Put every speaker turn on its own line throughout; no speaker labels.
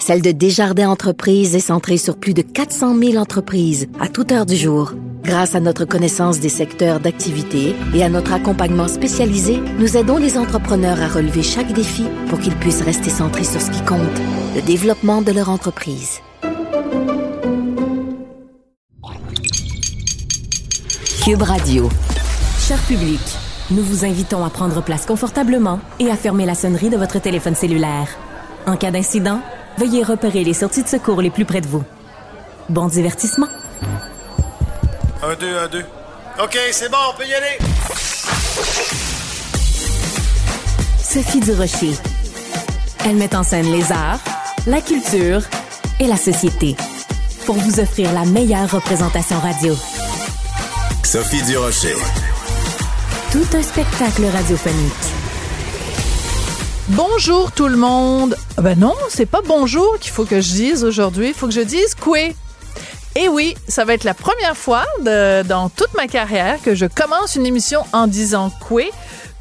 celle de Desjardins Entreprises est centrée sur plus de 400 000 entreprises à toute heure du jour. Grâce à notre connaissance des secteurs d'activité et à notre accompagnement spécialisé, nous aidons les entrepreneurs à relever chaque défi pour qu'ils puissent rester centrés sur ce qui compte, le développement de leur entreprise.
Cube Radio. Cher public, nous vous invitons à prendre place confortablement et à fermer la sonnerie de votre téléphone cellulaire. En cas d'incident, veuillez repérer les sorties de secours les plus près de vous. Bon divertissement.
Un, deux, un, deux. OK, c'est bon, on peut y aller.
Sophie Durocher. Elle met en scène les arts, la culture et la société pour vous offrir la meilleure représentation radio.
Sophie Durocher.
Tout un spectacle radiophonique.
Bonjour tout le monde. Ah Ben non, c'est pas bonjour qu'il faut que je dise aujourd'hui. Il faut que je dise quoi? Et oui, ça va être la première fois dans toute ma carrière que je commence une émission en disant quoi.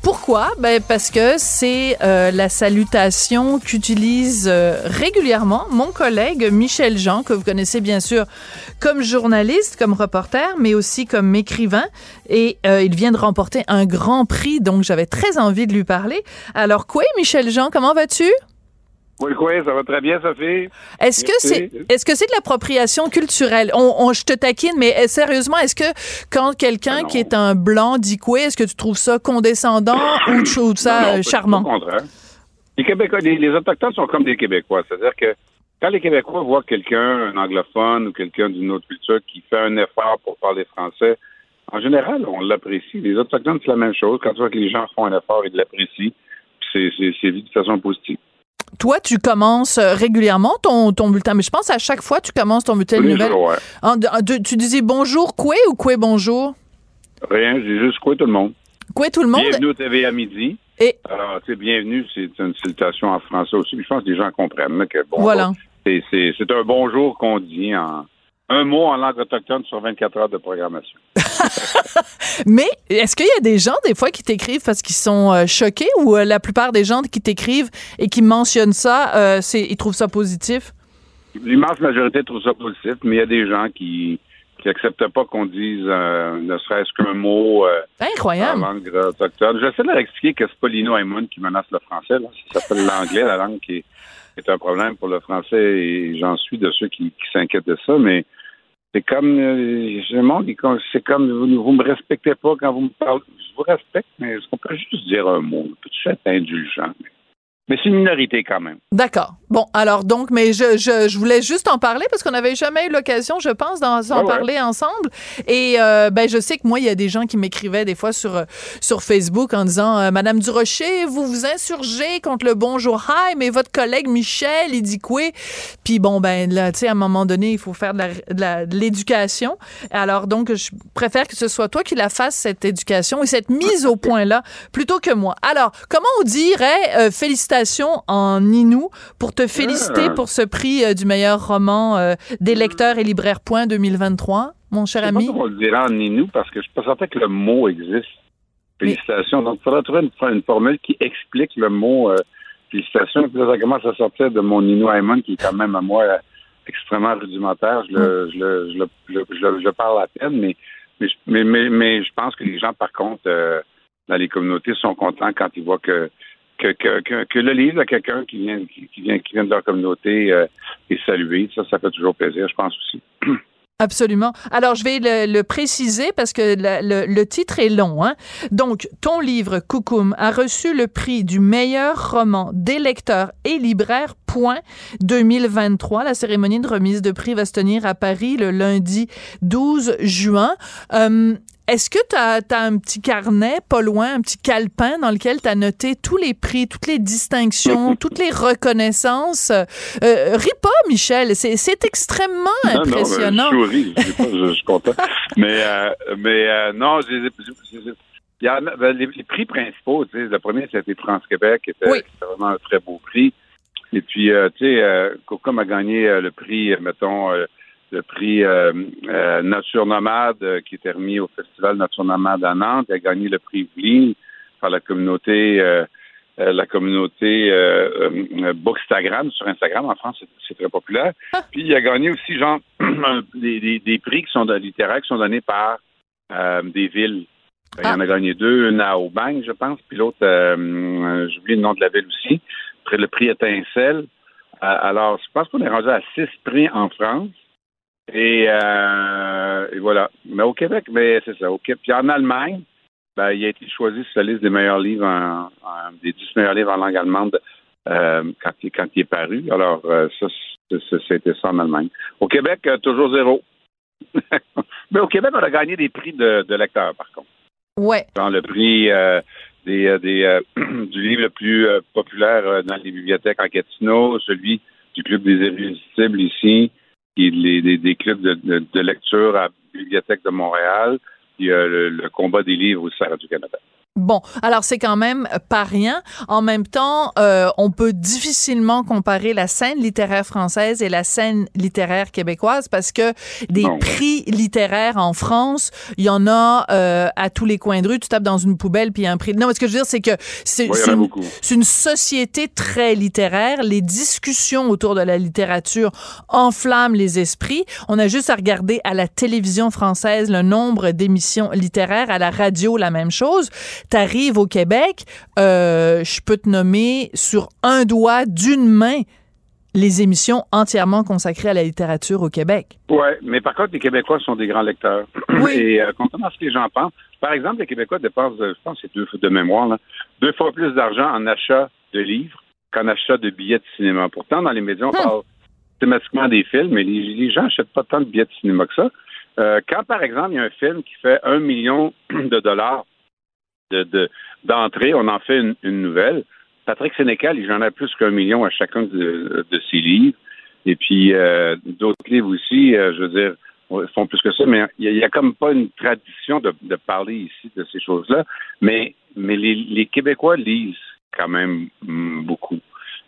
Pourquoi? Ben parce que c'est euh, la salutation qu'utilise euh, régulièrement mon collègue Michel Jean, que vous connaissez bien sûr comme journaliste, comme reporter, mais aussi comme écrivain. Et euh, il vient de remporter un grand prix, donc j'avais très envie de lui parler. Alors quoi, Michel Jean, comment vas-tu?
Oui, oui, ça va très bien, Sophie.
Est-ce que c'est est-ce que c'est de l'appropriation culturelle? On, on- je te taquine mais euh, sérieusement est-ce que quand quelqu'un
Ah
qui est un blanc dit quoi est-ce que tu trouves ça condescendant ou tu trouves ça
Non, non,
euh, charmant?
Au contraire. Les Québécois, les, les Autochtones sont comme des Québécois. C'est-à-dire que quand les Québécois voient quelqu'un, un anglophone ou quelqu'un d'une autre culture qui fait un effort pour parler français, en général, on l'apprécie. Les Autochtones, c'est la même chose. Quand tu vois que les gens font un effort, ils l'apprécient. Puis C'est, c'est, c'est vu de façon positive.
Toi tu commences euh, régulièrement ton ton bulletin mais je pense à chaque fois tu commences ton bulletin de nouvelles.
jours, ouais.
En- en- de- tu disais bonjour quoi ou quoi bonjour?
Rien, j'ai juste quoi tout le monde.
quoi tout le monde?
Bienvenue au TV à midi.
Et-
Alors, tu sais, bienvenue, c'est une salutation en français aussi. Puis je pense que les gens comprennent là, que bon,
Voilà.
c'est un bonjour qu'on dit en un mot en langue autochtone sur 24 heures de programmation.
Mais est-ce qu'il y a des gens, des fois, qui t'écrivent parce qu'ils sont euh, choqués ou euh, la plupart des gens qui t'écrivent et qui mentionnent ça, euh, c'est, ils trouvent ça positif?
L'immense majorité trouve ça positif, mais il y a des gens qui qui acceptent pas qu'on dise ne serait-ce qu'un mot en langue autochtone. J'essaie de leur expliquer que c'est pas Lino qui menace le français. Là. Ça s'appelle l'anglais, la langue qui est, qui est un problème pour le français, et j'en suis de ceux qui, qui s'inquiètent de ça, mais c'est comme euh, je c'est comme vous, vous me respectez pas quand vous me parlez. Je vous respecte, mais est-ce qu'on peut juste dire un mot? Peut-tu être indulgent? Mais c'est une minorité quand même.
D'accord. Bon, alors donc, mais je, je, je voulais juste en parler parce qu'on n'avait jamais eu l'occasion, je pense, d'en
Ouais,
parler ensemble. Et euh, ben, je sais que moi, il y a des gens qui m'écrivaient des fois sur, euh, sur Facebook en disant euh, Madame Durocher, vous vous insurgez contre le bonjour hi, mais votre collègue Michel, il dit quoi? Puis bon, ben là, tu sais, à un moment donné, il faut faire de l'éducation. Alors donc, je préfère que ce soit toi qui la fasses, cette éducation et cette mise au point-là, plutôt que moi. Alors, comment on dirait euh, félicitations en Inou pour te féliciter
Ah.
pour ce prix euh, du meilleur roman euh, des lecteurs et libraires point 2023, mon cher
pas
ami?
comment on le dirait en Inou parce que je suis pas certain que le mot existe. Félicitations. Donc, il faudra trouver une, une formule qui explique le mot euh, félicitations. Puis là, ça commence à sortir de mon Inou Haymon qui est quand même à moi euh, extrêmement rudimentaire. Je le, je le, je le, je le- je le- je le parle à peine, mais, mais, je- mais, mais, mais je pense que les gens, par contre, dans les communautés, sont contents quand ils voient que que, le livre de quelqu'un qui vient, qui, vient, qui vient de leur communauté euh, est salué. Ça, ça fait toujours plaisir, je pense aussi.
Absolument. Alors, je vais le, préciser parce que le, titre est long. Hein? Donc, ton livre, Coucoum, a reçu le prix du meilleur roman des lecteurs et libraires, point 2023. La cérémonie de remise de prix va se tenir à Paris le lundi 12 juin. Euh, est-ce que tu as, un petit carnet, pas loin, un petit calepin dans lequel tu as noté tous les prix, toutes les distinctions, toutes les reconnaissances? Euh, euh, ris pas, Michel, c'est extrêmement
Non,
impressionnant.
Non, ben, je pas, suis content. mais euh, mais euh, non, Il y en a, ben, les, prix principaux, tu sais, le premier, c'était France-Québec, qui était, vraiment un très beau prix. Et puis, euh, tu sais, euh, a gagné euh, le prix, mettons, le prix Nature Nomade, qui était remis au Festival Nature Nomade à Nantes. Il a gagné le prix Vli par la communauté la communauté Bookstagram sur Instagram. En France, c'est très populaire. Ah. Puis il a gagné aussi, genre, des, des, prix qui sont littéraires qui sont donnés par des villes. Il y en a ah. gagné deux, une à Aubagne, je pense, puis l'autre, euh, euh, j'oublie le nom de la ville aussi. Après, le prix étincelle. Euh, alors, je pense qu'on est rendu à six prix en France. Et, voilà. Mais au Québec, mais c'est ça. Au Québec. Puis en Allemagne, ben, il a été choisi sur la liste des meilleurs livres, en, des dix meilleurs livres en langue allemande quand, il, quand il est paru. Alors, ça, c'était ça en Allemagne. Au Québec, toujours zéro. mais au Québec, on a gagné des prix de, de lecteurs, par contre.
Ouais.
Dans le prix euh, des, euh, des euh, du livre le plus populaire dans les bibliothèques en Gatineau, celui du Club des Irrésistibles ici, les, des, clubs de, lecture à la Bibliothèque de Montréal, puis le, le combat des livres au Sarah du Canada.
Bon, alors c'est quand même pas rien. En même temps, euh, on peut difficilement comparer la scène littéraire française et la scène littéraire québécoise parce que des prix littéraires en France, il y en a euh, à tous les coins de rue. Tu tapes dans une poubelle puis il y a un prix. Non, mais ce que je veux dire, c'est que c'est une, une, société très littéraire. Les discussions autour de la littérature enflamment les esprits. On a juste à regarder à la télévision française le nombre d'émissions littéraires, à la radio la même chose t'arrives au Québec, euh, je peux te nommer sur un doigt d'une main les émissions entièrement consacrées à la littérature au Québec.
Oui, mais par contre, les Québécois sont des grands lecteurs. Oui. Et euh, contrairement à ce que les gens pensent, par exemple, les Québécois dépensent, je pense c'est deux de mémoire, deux fois plus d'argent en achat de livres qu'en achat de billets de cinéma. Pourtant, dans les médias, on hum. parle thématiquement des films, mais les, gens n'achètent pas tant de billets de cinéma que ça. Euh, quand, par exemple, il y a un film qui fait un million de dollars de, d'entrée, on en fait une, nouvelle. Patrick Sénécal, il en a plus qu'un million à chacun de, ses livres. Et puis euh, d'autres livres aussi, euh, je veux dire, font plus que ça, mais il n'y a, comme pas une tradition de, parler ici de ces choses-là. Mais, mais les, Québécois lisent quand même mm, beaucoup.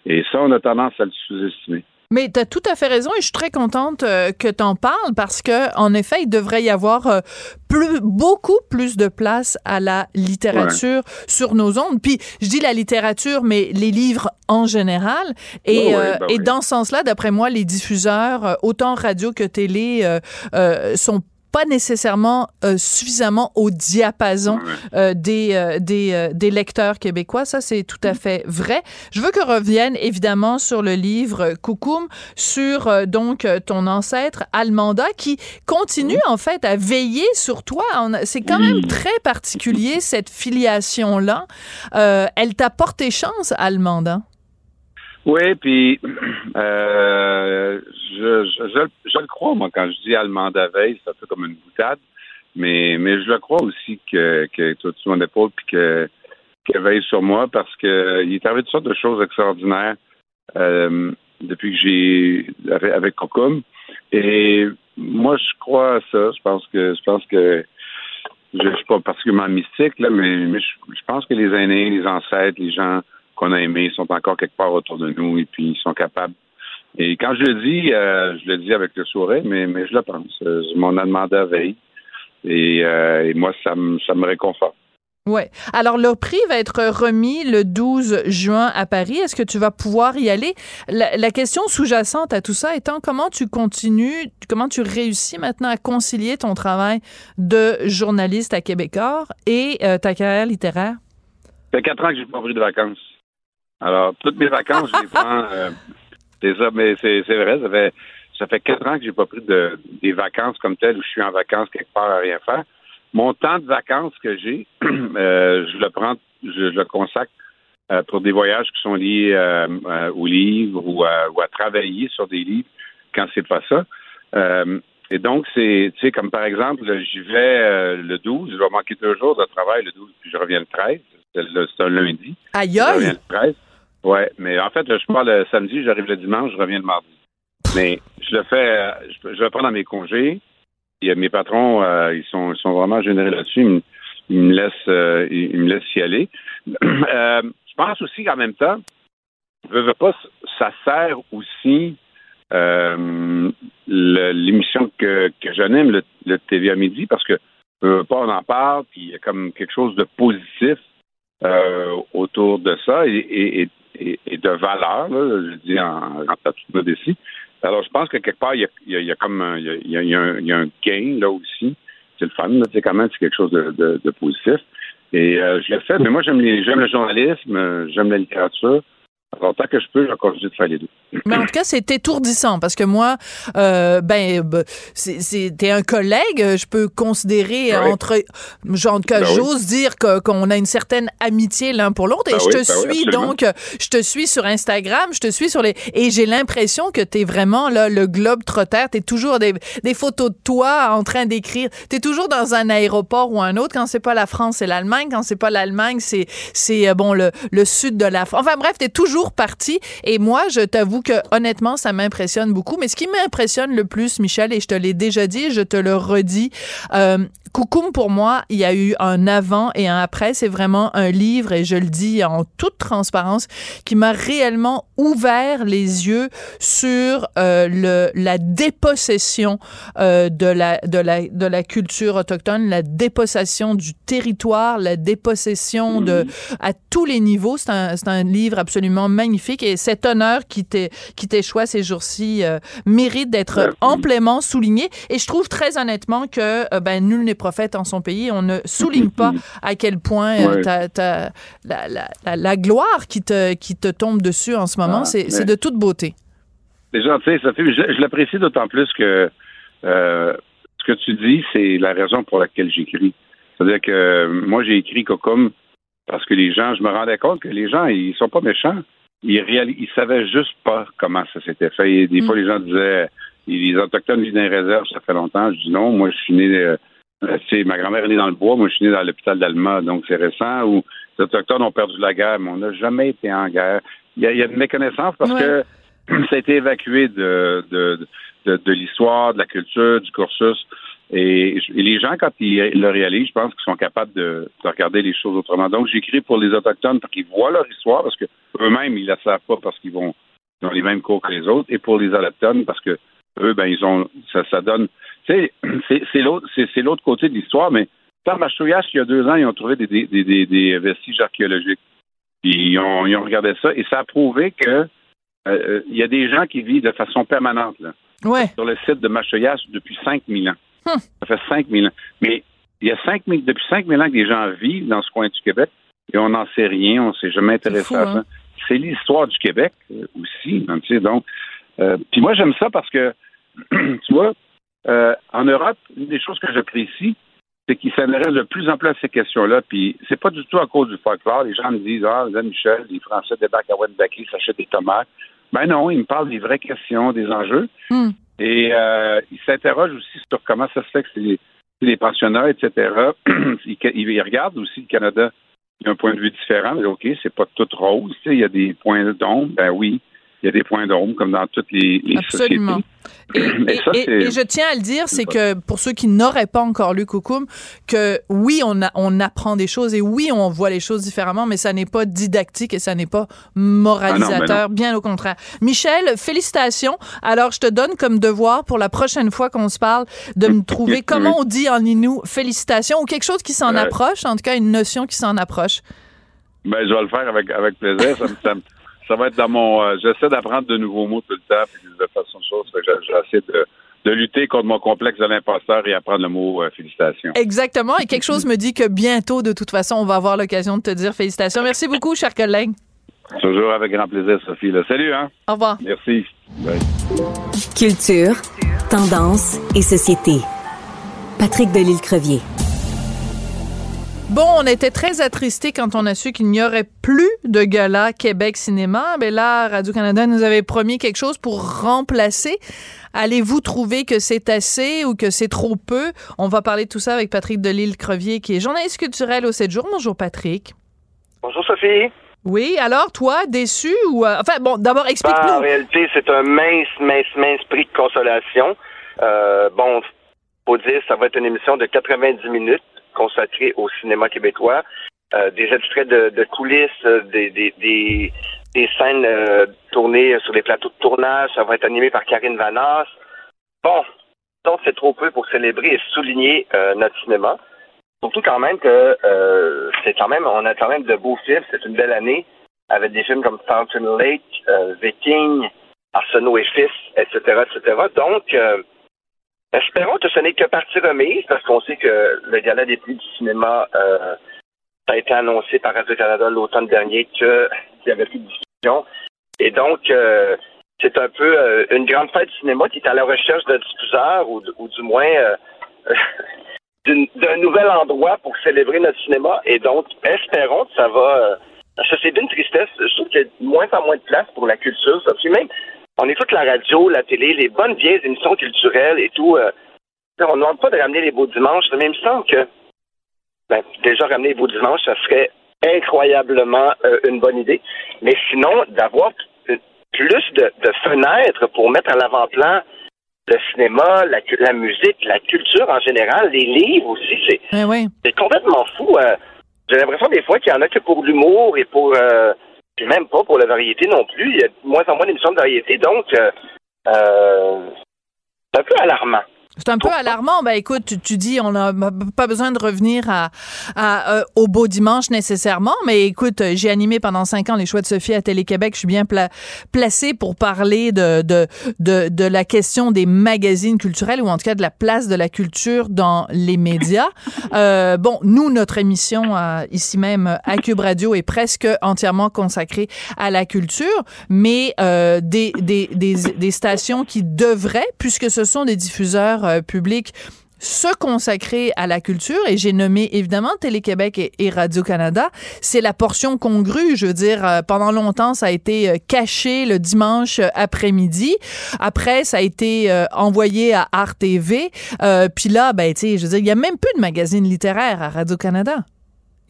Et ça, on a tendance à le sous-estimer.
Mais tu as tout à fait raison et je suis très contente euh, que tu en parles parce que en effet, il devrait y avoir euh, plus, beaucoup plus de place à la littérature sur nos ondes. Puis je dis la littérature, mais les livres en général. Et, euh, ben et dans ce sens-là, d'après moi, les diffuseurs, autant radio que télé, sont pas nécessairement euh, suffisamment au diapason euh, des, euh, des, des, lecteurs québécois. Ça, c'est tout à fait vrai. Je veux que revienne évidemment sur le livre Coucoum, sur donc ton ancêtre Almanda, qui continue en fait à veiller sur toi. C'est quand même très particulier cette filiation-là. elle t'a porté chance, Almanda?
Oui, puis euh, je, je, je, le crois, moi, quand je dis allemand veille, ça fait comme une boutade, mais, mais je le crois aussi que, que tu sur mon épaule puis que qu'elle veille sur moi parce que il est arrivé toutes sortes de choses extraordinaires euh, depuis que j'ai avec, avec Et moi, je crois à ça. Je pense que je pense que je, suis pas particulièrement mystique, là, mais je pense que les aînés, les ancêtres, les gens qu'on a aimés sont encore quelque part autour de nous et puis ils sont capables. Et quand je le dis, euh, je le dis avec le sourire, mais, mais je le pense. Euh, mon a demandé à veille. Et, euh, et moi, ça me, ça me réconforte.
Oui. Alors, le prix va être remis le 12 juin à Paris. Est-ce que tu vas pouvoir y aller? La, question sous-jacente à tout ça étant comment tu continues, comment tu réussis maintenant à concilier ton travail de journaliste à Québécois et ta carrière littéraire?
Ça fait quatre ans que j'ai pas pris de vacances. Alors, toutes mes vacances, je les prends. Euh, c'est ça, mais c'est, vrai, ça fait, ça fait quatre ans que j'ai pas pris de, des vacances comme telles où je suis en vacances quelque part à rien faire. Mon temps de vacances que j'ai, euh, je le prends, je, le consacre euh, pour des voyages qui sont liés aux livres ou à, ou à, travailler sur des livres quand c'est pas ça. et donc, c'est, tu sais, comme par exemple, j'y vais le 12, je vais manquer deux jours de travail le 12, puis je reviens le 13. C'est, un lundi.
Aïe aïe! Je reviens le 13.
Oui, mais en fait, je pars le samedi, j'arrive le dimanche, je reviens le mardi. Mais je le fais, euh, je, le prends dans mes congés. Et mes patrons, euh, ils sont, sont vraiment généreux là-dessus. il me laisse, euh, il, me laisse y aller. Euh, je pense aussi qu'en même temps, je veux pas, ça sert aussi l'émission que, que j'anime, le, le TV à midi, parce que pas, on en parle, puis il y a comme quelque chose de positif autour de ça et, de valeur, là, je dis en, en toute modestie. Alors, je pense que quelque part, il y a, comme un, il y a, un, gain là aussi. C'est le fun, c'est quand même c'est quelque chose de, positif. Et euh, je l'ai fait, mais moi j'aime le journalisme, j'aime la littérature. Alors, tant que je peux, continue de faire les deux.
Mais en tout cas, c'est étourdissant parce que moi, euh, ben, t'es un collègue, je peux considérer entre, genre, que ben j'ose dire qu'on a une certaine amitié l'un pour l'autre et ben je te ben suis donc, je te suis sur Instagram, je te suis sur les, et j'ai l'impression que t'es vraiment là, le globe trotter, t'es toujours des, des photos de toi en train d'écrire, t'es toujours dans un aéroport ou un autre, quand c'est pas la France, c'est l'Allemagne, quand c'est pas l'Allemagne, c'est, c'est, euh, bon, le, le sud de la France. Enfin bref, t'es toujours Et moi, je t'avoue que honnêtement, ça m'impressionne beaucoup. Mais ce qui m'impressionne le plus, Michel, et je te l'ai déjà dit, je te le redis, euh, Coucoum, pour moi, il y a eu un avant et un après. C'est vraiment un livre, et je le dis en toute transparence, qui m'a réellement ouvert les yeux sur euh, le, la dépossession euh, de, la, de, la, de la culture autochtone, la dépossession du territoire, la dépossession de à tous les niveaux. C'est un, un livre absolument magnifique et cet honneur qui t'échoue ces jours-ci euh, mérite d'être amplement souligné. Et je trouve très honnêtement que euh, ben, nul n'est prophète en son pays. On ne souligne pas à quel point euh, la, la, la, gloire qui te, qui te tombe dessus en ce moment, ah, c'est de toute beauté.
C'est gentil, Sophie. Je, je l'apprécie d'autant plus que ce que tu dis, c'est la raison pour laquelle j'écris. C'est-à-dire que moi, j'ai écrit Cocum parce que les gens, je me rendais compte que les gens, ils sont pas méchants ils, ils savaient juste pas comment ça s'était fait. Et des fois, mm. les gens disaient les Autochtones vivent dans les réserves, ça fait longtemps. Je dis non, moi, je suis né. Euh, ma grand-mère est née dans le bois, moi, je suis né dans l'hôpital d'Alma, donc c'est récent. Où les Autochtones ont perdu la guerre, mais on n'a jamais été en guerre. Il y a, il y a une méconnaissance parce que ça a été évacué de, de, de, de l'histoire, de la culture, du cursus. Et, les gens, quand ils le réalisent, je pense qu'ils sont capables de, regarder les choses autrement. Donc, j'écris pour les Autochtones pour qu'ils voient leur histoire, parce que eux-mêmes, ils la savent pas parce qu'ils vont ont les mêmes cours que les autres, et pour les Autochtones, parce que eux, ben, ils ont ça, ça donne. C'est l'autre c'est l'autre côté de l'histoire, mais par Machouillache, il y a deux ans, ils ont trouvé des, des, des, des vestiges archéologiques. Puis ils ont, ils ont regardé ça, et ça a prouvé que euh, euh, il y a des gens qui vivent de façon permanente là,
ouais.
sur le site de Machouillache depuis 5000 ans. Hum. Ça fait 5 000 ans. Mais il y a 5 000, depuis 5 000 ans que les gens vivent dans ce coin du Québec et on n'en sait rien, on ne s'est jamais intéressé à ça. Hein? C'est l'histoire du Québec euh, aussi. Hein, tu sais, donc, euh, puis moi, j'aime ça parce que, tu vois, euh, en Europe, une des choses que j'apprécie, c'est qu'ils s'intéressent de plus en plus à ces questions-là. Puis c'est pas du tout à cause du folklore. Les gens me disent Ah, Michel, les Français débarquent à Wendake, s'achètent des tomates. Ben non, ils me parlent des vraies questions, des enjeux. Hum. Et euh, il s'interroge aussi sur comment ça se fait que c'est les, pensionnats, etc. il, il, regarde aussi le Canada. Il a un point de vue différent. Mais OK, c'est pas tout rose. Il y a des points d'ombre. Ben oui il y a des points d'ombre comme dans toutes les,
Absolument. Et, je tiens à le dire, c'est que pour ceux qui n'auraient pas encore lu Coucoum, que oui, on, a, on apprend des choses et oui, on voit les choses différemment, mais ça n'est pas didactique et ça n'est pas moralisateur, ah bien au contraire. Michel, félicitations. Alors, je te donne comme devoir pour la prochaine fois qu'on se parle de me trouver comment on dit en Inou félicitations ou quelque chose qui s'en approche, en tout cas une notion qui s'en approche.
Ben, je vais le faire avec, avec plaisir. ça me, ça va être dans mon. Euh, j'essaie d'apprendre de nouveaux mots tout le temps, puis de façon de choses. J'essaie de, de lutter contre mon complexe de l'imposteur et apprendre le mot euh, félicitations.
Exactement. Et quelque chose me dit que bientôt, de toute façon, on va avoir l'occasion de te dire félicitations. Merci beaucoup, cher collègue.
Toujours avec grand plaisir, Sophie. Salut, hein?
Au revoir.
Merci.
Culture, tendance et société. Patrick Delisle-Crevier.
Bon, on était très attristés quand on a su qu'il n'y aurait plus de gala Québec Cinéma. Mais là, Radio-Canada nous avait promis quelque chose pour remplacer. Allez-vous trouver que c'est assez ou que c'est trop peu? On va parler de tout ça avec Patrick Delisle-Crevier, qui est journaliste culturel au 7 jours. Bonjour, Patrick.
Bonjour, Sophie.
Oui, alors, toi, déçu ou... Euh, enfin, bon, d'abord, explique-nous.
Ben, en réalité, c'est un mince, mince, mince prix de consolation. Euh, bon, faut dire, ça va être une émission de 90 minutes consacré au cinéma québécois. des extraits de, coulisses, des, des, des, des scènes tournées sur les plateaux de tournage. Ça va être animé par Karine Vanas. Bon, donc c'est trop peu pour célébrer et souligner notre cinéma. Surtout quand même que c'est quand même, on a quand même de beaux films. C'est une belle année avec des films comme Fountain Lake, Viking, Arsenault et Fils, etc., etc. Donc, euh, espérons que ce n'est que partie remise, parce qu'on sait que le gala des prix du cinéma euh, a été annoncé par Radio-Canada l'automne dernier qu'il n'y avait plus de diffusion. Et donc, euh, c'est un peu une grande fête du cinéma qui est à la recherche de diffuseurs, ou, ou du moins d'un nouvel endroit pour célébrer notre cinéma. Et donc, espérons que ça va... ça, c'est d'une tristesse. Je trouve qu'il y a de moins en moins de place pour la culture. Ça. Même, on écoute la radio, la télé, les bonnes vieilles émissions culturelles et tout. Euh, on ne demande pas de ramener les beaux dimanches, mais il me semble que ben, déjà ramener les beaux dimanches, ça serait incroyablement euh, une bonne idée. Mais sinon, d'avoir plus de, fenêtres pour mettre à l'avant-plan le cinéma, la, musique, la culture en général, les livres aussi, c'est
eh
complètement fou. Euh. J'ai l'impression des fois qu'il y en a que pour l'humour et pour même pas pour la variété non plus. Il y a de moins en moins d'émissions de variété, donc euh, euh, c'est un peu alarmant.
C'est un peu alarmant. Ben écoute, tu, dis on n'a pas besoin de revenir à, à euh, au beau dimanche nécessairement, mais écoute, j'ai animé pendant cinq ans les choix de Sophie à Télé-Québec. Je suis bien pla placée pour parler de, de, de, de, la question des magazines culturels ou en tout cas de la place de la culture dans les médias. Euh, bon, nous, notre émission euh, ici même à Cube Radio est presque entièrement consacrée à la culture, mais euh, des, des, des, des stations qui devraient, puisque ce sont des diffuseurs euh, public se consacrer à la culture et j'ai nommé évidemment Télé-Québec et, Radio-Canada. C'est la portion congrue. Je veux dire, euh, pendant longtemps, ça a été euh, caché le dimanche après-midi. Après, ça a été envoyé à Art. Puis là, ben, tu sais, je veux dire, il y a même plus de magazine littéraire à Radio-Canada.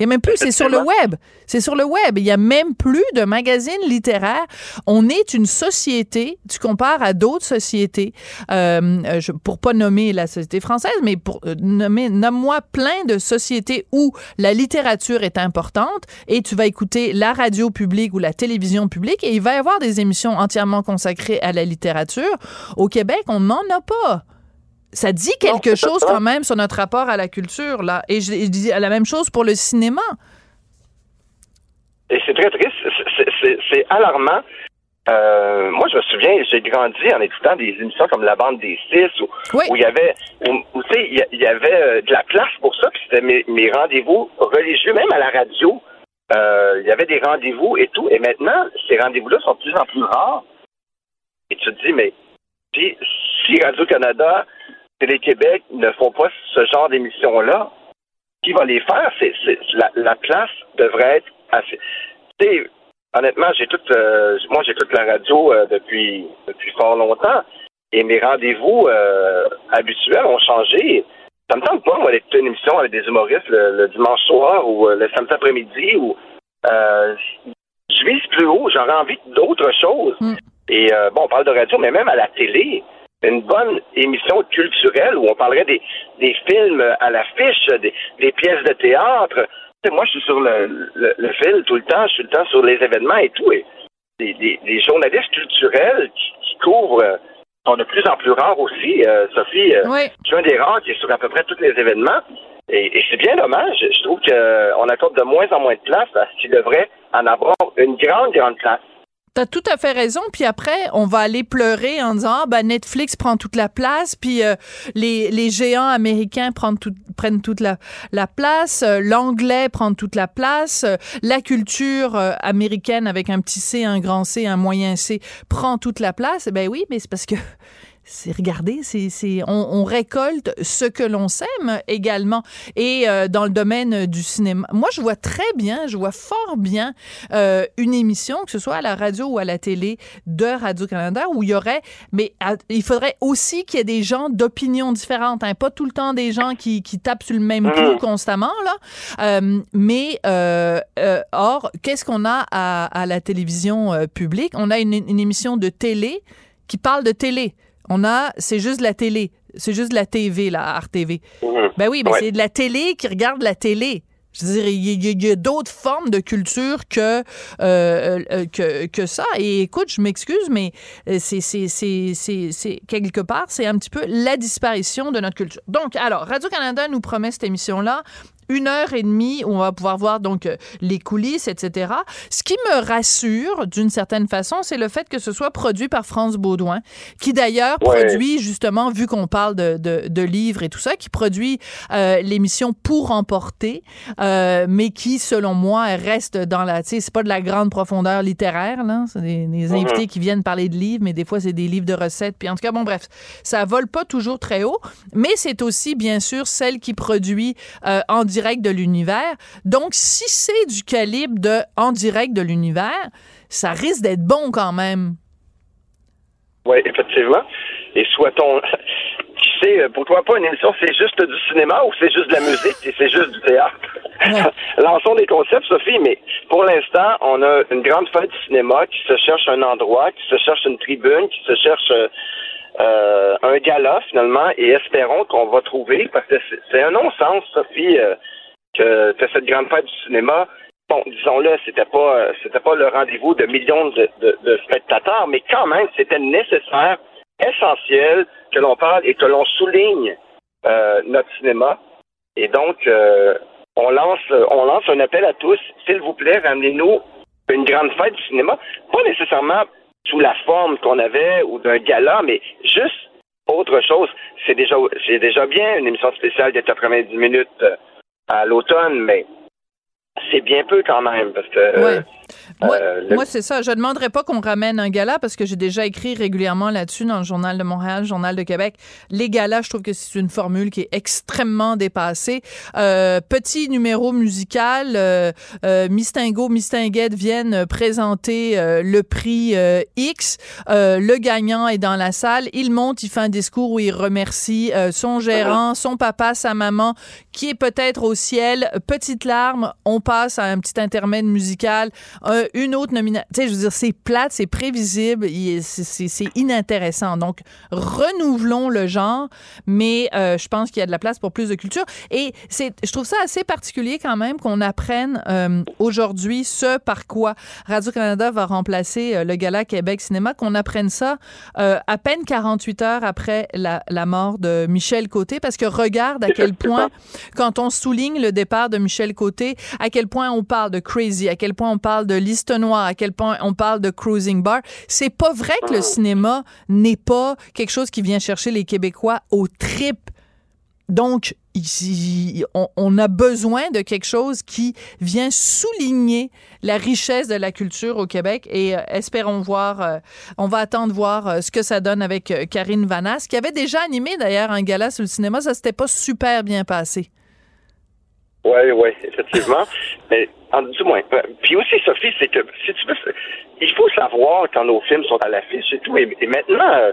Il n'y a même plus, c'est sur le web. C'est sur le web. Il n'y a même plus de magazines littéraires. On est une société, tu compares à d'autres sociétés, euh, je, pour pas nommer la société française, mais pour euh, nommer, nomme-moi plein de sociétés où la littérature est importante et tu vas écouter la radio publique ou la télévision publique et il va y avoir des émissions entièrement consacrées à la littérature. Au Québec, on n'en a pas ça dit quelque chose quand même sur notre rapport à la culture, là. Et je, dis la même chose pour le cinéma.
Et c'est très triste, c'est alarmant. Euh, moi, je me souviens, j'ai grandi en écoutant des émissions comme La Bande des Six, où, il y avait, où, tu sais, il y, avait euh, de la place pour ça, puis c'était mes, mes rendez-vous religieux, même à la radio. Euh, il y avait des rendez-vous et tout. Et maintenant, ces rendez-vous-là sont de plus en plus rares. Et tu te dis, mais si, si Radio-Canada Télé-Québec ne font pas ce genre d'émissions-là, qui va les faire? C'est, la, place devrait être assez. Tu honnêtement, j'ai toute, euh, moi, j'écoute la radio euh, depuis, depuis fort longtemps et mes rendez-vous euh, habituels ont changé. Ça me tente pas, moi, d'écouter une émission avec des humoristes le, dimanche soir ou le samedi après-midi ou je vise plus haut, j'aurais envie d'autres choses. Mm. Et bon, on parle de radio, mais même à la télé, une bonne émission culturelle où on parlerait des, des films à l'affiche, des, des pièces de théâtre. moi, je suis sur le, le, fil tout le temps, je suis tout le temps sur les événements et tout. Et des, journalistes culturels qui, couvrent euh, sont de plus en plus rares aussi. Euh, Sophie, euh, je suis un des rares qui est sur à peu près tous les événements. Et, et c'est bien dommage. Je trouve qu'on accorde de moins en moins de place à ce qui devrait en avoir une grande, grande place.
T'as tout à fait raison. Puis après, on va aller pleurer en disant ah, ben Netflix prend toute la place, puis euh, les, les, géants américains prennent, tout, prennent toute la, la place, euh, l'anglais prend toute la place, euh, la culture américaine avec un petit C, un grand C, un moyen C prend toute la place. Ben oui, mais c'est parce que c'est regarder, c'est, on, on, récolte ce que l'on sème également. Et euh, dans le domaine du cinéma, moi je vois très bien, je vois fort bien euh, une émission, que ce soit à la radio ou à la télé de Radio Canada, où il y aurait, mais il faudrait aussi qu'il y ait des gens d'opinions différentes, hein, pas tout le temps des gens qui, qui tapent sur le même mmh. clou constamment là. Euh, mais or, qu'est-ce qu'on a à, à la télévision publique? On a une, une émission de télé qui parle de télé. On a, c'est juste la télé. c'est juste de la TV, là, RTV. Mhm. Ben oui, mais c'est de la télé qui regarde la télé. Je veux dire, il y, a, d'autres formes de culture que, euh, euh, que, que ça. Et écoute, je m'excuse, mais euh, c'est, quelque part, c'est un petit peu la disparition de notre culture. Donc, alors, Radio-Canada nous promet cette émission-là une heure et demie où on va pouvoir voir donc euh, les coulisses, etc. Ce qui me rassure d'une certaine façon, c'est le fait que ce soit produit par France Baudouin, qui d'ailleurs produit justement, vu qu'on parle de, de, de, livres et tout ça, qui produit euh, l'émission Pour emporter, euh, mais qui, selon moi, reste dans la, tu sais, c'est pas de la grande profondeur littéraire, là, c'est des, des mm-hmm. invités qui viennent parler de livres, mais des fois c'est des livres de recettes, puis en tout cas, bon, bref, ça vole pas toujours très haut, mais c'est aussi bien sûr celle qui produit euh, en direct direct de l'univers. Donc, si c'est du calibre de en direct de l'univers, ça risque d'être bon quand même.
Oui, effectivement. Et soit-on. Tu sais, pour toi, pas une émission, c'est juste du cinéma ou c'est juste de la musique et c'est juste du théâtre? Lançons des concepts, Sophie, mais pour l'instant, on a une grande fête du cinéma qui se cherche un endroit, qui se cherche une tribune, qui se cherche euh, un gala finalement, et espérons qu'on va trouver, parce que c'est un non-sens, Sophie, euh, que, cette grande fête du cinéma, bon, disons-le, c'était pas euh, c'était pas le rendez-vous de millions de, de, spectateurs, mais quand même, c'était nécessaire, essentiel que l'on parle et que l'on souligne euh, notre cinéma. Et donc, euh, on lance on lance un appel à tous, s'il vous plaît, ramenez-nous une grande fête du cinéma, pas nécessairement sous la forme qu'on avait ou d'un gala, mais juste autre chose. C'est déjà c'est déjà bien une émission spéciale de 90 minutes à l'automne, mais c'est bien peu quand même parce que
euh, moi, euh, moi c'est ça. Je ne demanderais pas qu'on ramène un gala parce que j'ai déjà écrit régulièrement là-dessus dans le Journal de Montréal, le Journal de Québec. Les galas, je trouve que c'est une formule qui est extrêmement dépassée. Euh, petit numéro musical, euh, euh Mistingo, Mistinguette viennent présenter le prix X. le gagnant est dans la salle. Il monte, il fait un discours où il remercie son gérant, son papa, sa maman, qui est peut-être au ciel. Petite larme, on passe à un petit intermède musical une autre nomination. Tu sais, je veux dire, c'est plate, c'est prévisible, c'est inintéressant. Donc, renouvelons le genre, mais euh, je pense qu'il y a de la place pour plus de culture. Et c'est, je trouve ça assez particulier quand même qu'on apprenne euh, aujourd'hui ce par quoi Radio-Canada va remplacer euh, le Gala Québec Cinéma, qu'on apprenne ça à peine 48 heures après la, la mort de Michel Côté, parce que regarde à quel point, quand on souligne le départ de Michel Côté, à quel point on parle de Crazy, à quel point on parle de liste noire, à quel point on parle de cruising bar. C'est pas vrai que le ah. cinéma n'est pas quelque chose qui vient chercher les Québécois au trip. Donc, ici, on, a besoin de quelque chose qui vient souligner la richesse de la culture au Québec et euh, espérons voir, euh, on va attendre voir euh, ce que ça donne avec Karine Vanas, qui avait déjà animé d'ailleurs un gala sur le cinéma. Ça s'était pas super bien passé.
Oui, oui, effectivement. Mais en, du moins. Euh, puis aussi, Sophie, c'est que si tu veux, il faut savoir quand nos films sont à l'affiche et tout. Et, maintenant, euh,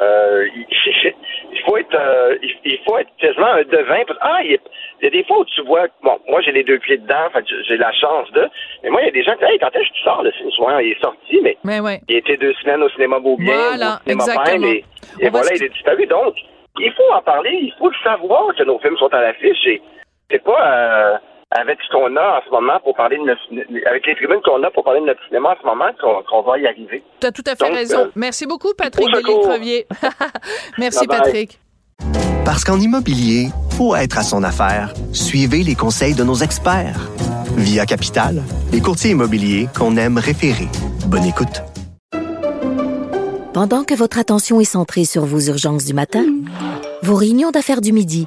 euh il, faut être, euh, il, faut être quasiment un devin. ah, il y, a, des fois où tu vois, bon, moi j'ai les deux pieds dedans, j'ai la chance de. Mais moi, il y a des gens qui, hey, quand est-ce que tu sors le film? Souvent, il est sorti, mais,
mais ouais.
il était deux semaines au cinéma Beaubien,
voilà, au cinéma exactement.
et, et voilà, il est disparu. Donc, il faut en parler, il faut le savoir que nos films sont à l'affiche et c'est pas euh, avec ce qu'on a en ce moment pour parler de notre, avec les tribunes qu'on a pour parler de notre cinéma en ce moment qu'on va y arriver.
Tu as tout à fait raison. Euh, Merci beaucoup, Patrick Delis-Crevier. Merci, Patrick.
Parce qu'en immobilier, pour être à son affaire, suivez les conseils de nos experts. Via Capital, les courtiers immobiliers qu'on aime référer. Bonne écoute.
Pendant que votre attention est centrée sur vos urgences du matin, vos réunions d'affaires du midi,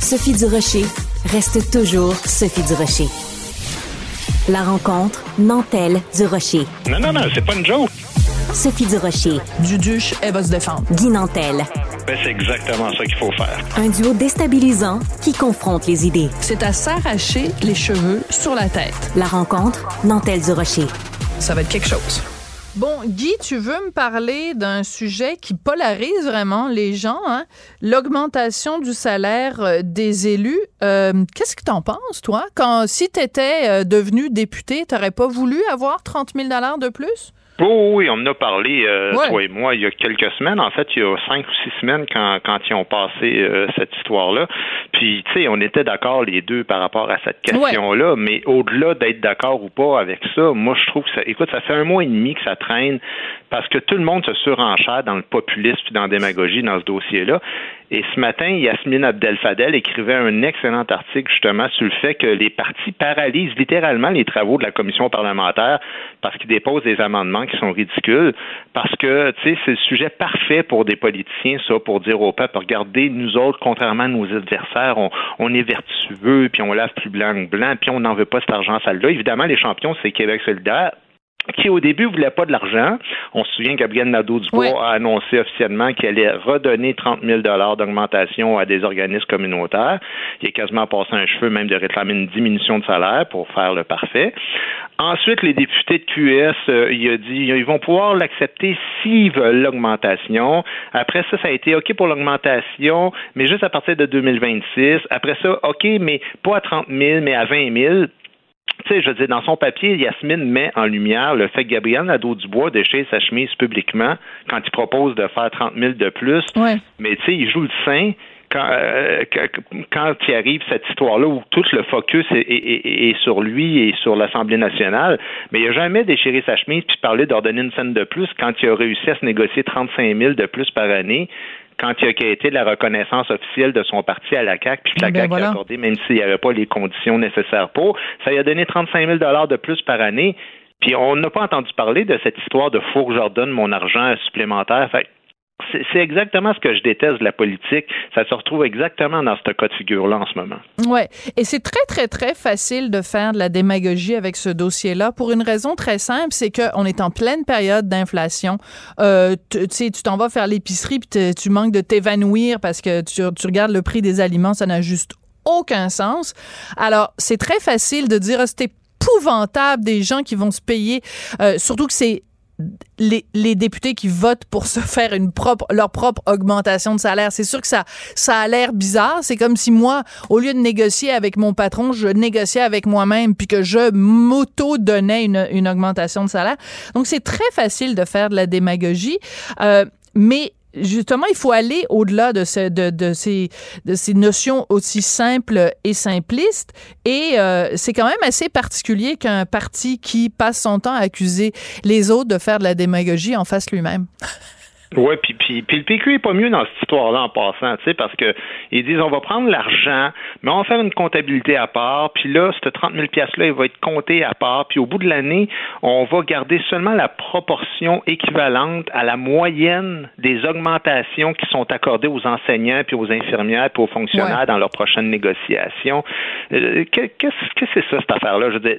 Sophie Durocher reste toujours Sophie Durocher. La rencontre Nantel du Rocher.
Non, non, non, c'est pas une joke.
Sophie du Rocher.
Duduche, elle va se défendre.
Guy Nantel.
Ben, c'est exactement ça qu'il faut faire.
Un duo déstabilisant qui confronte les idées.
C'est à s'arracher les cheveux sur la tête.
La rencontre, Nantel du Rocher.
Ça va être quelque chose. Bon, Guy, tu veux me parler d'un sujet qui polarise vraiment les gens, hein? l'augmentation du salaire euh, des élus. Euh, qu'est-ce que t'en penses, toi? Quand, si t'étais euh, devenu député, t'aurais pas voulu avoir 30 000 de plus?
Oh, oui, on en a parlé, euh, toi et moi, il y a quelques semaines. En fait, il y a cinq ou six semaines quand, quand ils ont passé euh, cette histoire-là. Puis, tu sais, on était d'accord les deux par rapport à cette question-là. Mais au-delà d'être d'accord ou pas avec ça, moi, je trouve que ça, écoute, ça fait un mois et demi que ça traîne parce que tout le monde se surenchère dans le populisme puis dans la démagogie dans ce dossier-là. Et ce matin, Yasmine Abdel-Fadel écrivait un excellent article justement sur le fait que les partis paralysent littéralement les travaux de la commission parlementaire parce qu'ils déposent des amendements qui sont ridicules, parce que, tu sais, c'est le sujet parfait pour des politiciens, ça, pour dire au peuple, regardez, nous autres, contrairement à nos adversaires, on, est vertueux, puis on lave plus blanc que blanc, puis on n'en veut pas cet argent sale-là. Évidemment, les champions, c'est Québec solidaire qui au début voulait pas de l'argent. On se souvient Gabriel Nadeau-Dubois a annoncé officiellement qu'elle allait redonner 30 000 d'augmentation à des organismes communautaires. Il est quasiment passé un cheveu même de réclamer une diminution de salaire pour faire le parfait. Ensuite, les députés de QS, euh, il a dit ils vont pouvoir l'accepter s'ils veulent l'augmentation. Après ça, ça a été OK pour l'augmentation, mais juste à partir de 2026. Après ça, OK, mais pas à 30 000, mais à 20 000 tu sais, je veux dire, dans son papier, Yasmine met en lumière le fait que Gabriel Nadeau-Dubois déchire sa chemise publiquement quand il propose de faire 30 000 de plus. Mais tu sais, il joue le sein. Quand, euh, quand il arrive cette histoire-là où tout le focus est, sur lui et sur l'Assemblée nationale, mais il n'a jamais déchiré sa chemise puis parlé d'ordonner une scène de plus quand il a réussi à se négocier 35 000 de plus par année quand il a été la reconnaissance officielle de son parti à la CAQ, puis que la eh CAQ a accordé, même s'il n'y avait pas les conditions nécessaires pour, ça lui a donné 35 000 de plus par année. Puis on n'a pas entendu parler de cette histoire de faut que je redonne mon argent supplémentaire. Fait c'est exactement ce que je déteste de la politique. Ça se retrouve exactement dans ce cas de figure-là en ce moment.
Ouais, et c'est très très très facile de faire de la démagogie avec ce dossier-là pour une raison très simple, c'est qu'on est en pleine période d'inflation. Euh, tu sais, tu t'en vas faire l'épicerie puis tu manques de t'évanouir parce que tu, regardes le prix des aliments, ça n'a juste aucun sens. Alors, c'est très facile de dire, ah, c'est épouvantable des gens qui vont se payer, euh, surtout que c'est les, les, députés qui votent pour se faire une propre, leur propre augmentation de salaire. C'est sûr que ça, ça a l'air bizarre. C'est comme si moi, au lieu de négocier avec mon patron, je négociais avec moi-même puis que je m'auto-donnais une, une augmentation de salaire. Donc, c'est très facile de faire de la démagogie. Euh, mais justement, il faut aller au-delà de, de, ces, de ces notions aussi simples et simplistes. Et euh, c'est quand même assez particulier qu'un parti qui passe son temps à accuser les autres de faire de la démagogie en fasse lui-même.
Oui, puis, puis, puis le PQ est pas mieux dans cette histoire-là en passant, tu sais, parce que ils disent on va prendre l'argent, mais on va faire une comptabilité à part, puis là, ce 30 000 pièces-là, il va être compté à part, puis au bout de l'année, on va garder seulement la proportion équivalente à la moyenne des augmentations qui sont accordées aux enseignants, puis aux infirmières, puis aux fonctionnaires dans leurs prochaines négociations. Euh, qu'est-ce que c'est ça, cette affaire-là? Je veux dire,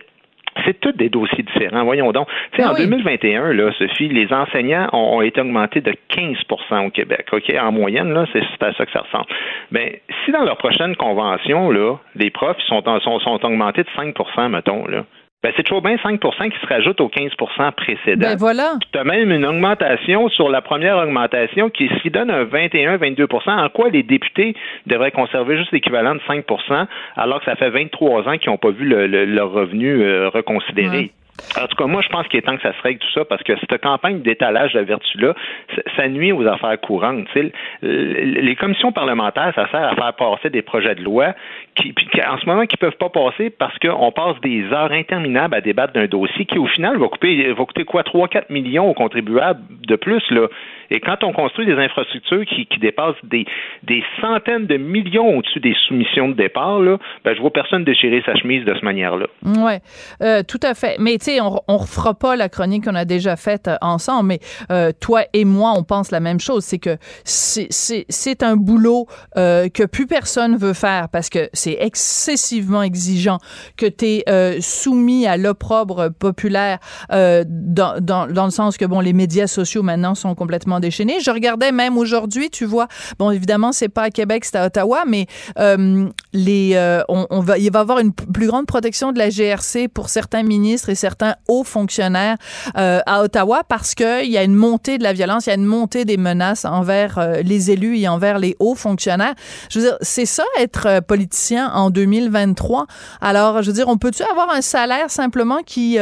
c'est tous des dossiers différents. Voyons donc. Tu sais, ah en 2021, là, Sophie, les enseignants ont, été augmentés de 15% au Québec. OK? En moyenne, là, c'est à ça que ça ressemble. Ben, si dans leur prochaine convention, là, les profs sont, sont, sont augmentés de 5% mettons, là, ben, c'est toujours bien 5% qui se rajoute aux 15% précédents.
Ben voilà.
Tu as même une augmentation sur la première augmentation qui, qui donne un 21-22% En quoi les députés devraient conserver juste l'équivalent de 5% alors que ça fait 23 ans qu'ils n'ont pas vu le, leur revenu euh, reconsidéré? En tout cas, moi, je pense qu'il est temps que ça se règle tout ça parce que cette campagne d'étalage de vertu-là, ça nuit aux affaires courantes. Les commissions parlementaires, ça sert à faire passer des projets de loi qui, en ce moment, qui peuvent pas passer parce qu'on passe des heures interminables à débattre d'un dossier qui, au final, va, couper, va coûter quoi? 3-4 millions aux contribuables de plus, là. Et quand on construit des infrastructures qui, dépassent des, des centaines de millions au-dessus des soumissions de départ, là, ben, je vois personne déchirer sa chemise de cette manière-là.
Oui, euh, tout à fait. Mais tu sais, on ne refera pas la chronique qu'on a déjà faite euh, ensemble, mais euh, toi et moi, on pense la même chose. C'est que c'est un boulot que plus personne veut faire parce que c'est excessivement exigeant, que tu es soumis à l'opprobre populaire dans, dans, dans le sens que, bon, les médias sociaux maintenant sont complètement déchaînée. Je regardais même aujourd'hui, tu vois, bon, évidemment, c'est pas à Québec, c'est à Ottawa, mais euh, les, euh, on, va, il va y avoir une plus grande protection de la GRC pour certains ministres et certains hauts fonctionnaires euh, à Ottawa parce qu'il y a une montée de la violence, il y a une montée des menaces envers les élus et envers les hauts fonctionnaires. Je veux dire, c'est ça être politicien en 2023. Alors, je veux dire, on peut-tu avoir un salaire simplement qui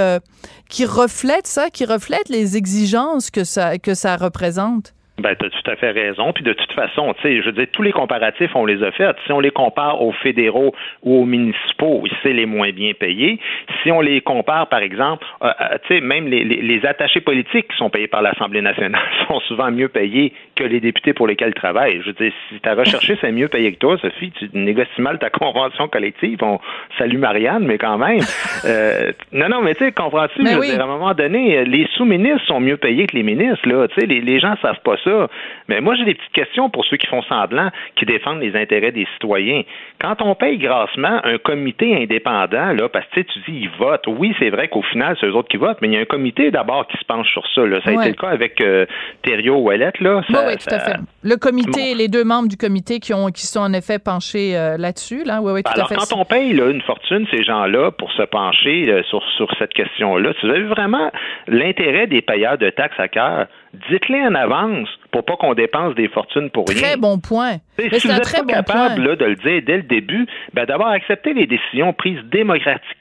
qui reflète ça, qui reflète les exigences que ça, que ça représente?
Ben, tu as tout à fait raison. Puis de toute façon, tu sais, je veux dire, tous les comparatifs, on les a faits. Si on les compare aux fédéraux ou aux municipaux, c'est les moins bien payés. Si on les compare, par exemple, euh, euh, tu sais, même les, les, attachés politiques qui sont payés par l'Assemblée nationale sont souvent mieux payés que les députés pour lesquels ils travaillent. Je veux dire, si tu as recherché, c'est mieux payé que toi, Sophie. Tu négocies mal ta convention collective. On salue Marianne, mais quand même. Euh, non, non, mais tu sais, comprends-tu? Ben à un moment donné, les sous-ministres sont mieux payés que les ministres. Là. Tu sais, les, les gens savent pas ça. Mais moi, j'ai des petites questions pour ceux qui font semblant, qui défendent les intérêts des citoyens. Quand on paye grassement un comité indépendant, là, parce que tu dis ils votent, oui, c'est vrai qu'au final, c'est eux autres qui votent, mais il y a un comité d'abord qui se penche sur ça. Ça a été le cas avec euh, Thériault Ouellette. Là.
oui, tout à fait. Le comité, les deux membres du comité qui, ont, qui sont en effet penchés euh, là-dessus. Là. Oui, oui, tout
Alors,
à fait.
quand on paye là, une fortune, ces gens-là, pour se pencher euh, sur, sur cette question-là, tu avez vraiment l'intérêt des payeurs de taxes à cœur dites-les en avance pour pas qu'on dépense des fortunes pour rien.
Très bon point.
si vous êtes pas capable de le dire dès le début, ben d'avoir accepté les décisions prises démocratiquement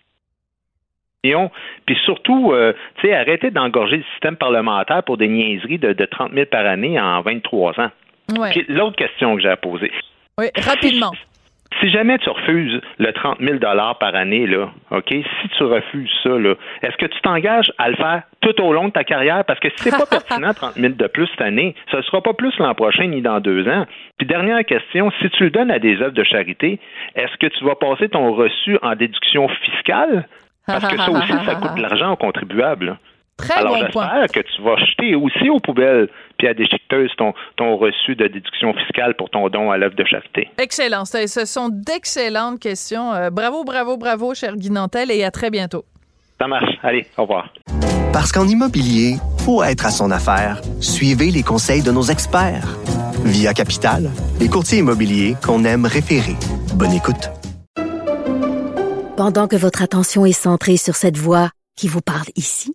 puis surtout, euh, tu sais, arrêter d'engorger le système parlementaire pour des niaiseries de, de 30 000 par année en 23 ans.
Ouais.
L'autre question que j'ai à poser.
Oui, rapidement.
Si jamais tu refuses le 30 000 par année, là, OK, si tu refuses ça, là, est-ce que tu t'engages à le faire tout au long de ta carrière? Parce que si c'est pas pertinent, 30 000 de plus cette année, ce ne sera pas plus l'an prochain ni dans deux ans. Puis dernière question, si tu le donnes à des œuvres de charité, est-ce que tu vas passer ton reçu en déduction fiscale? Parce que ça aussi, ça coûte de l'argent aux contribuables.
Très
Alors,
bon
j'espère que tu vas jeter aussi aux poubelles puis à déchiqueteuse ton, ton reçu de déduction fiscale pour ton don à l'œuvre de charité.
Excellent. Ce sont d'excellentes questions. Euh, bravo, bravo, bravo, cher Guy Nantel, et à très bientôt.
Ça marche. Allez, au revoir.
Parce qu'en immobilier, pour être à son affaire, suivez les conseils de nos experts. Via Capital, les courtiers immobiliers qu'on aime référer. Bonne écoute.
Pendant que votre attention est centrée sur cette voix qui vous parle ici,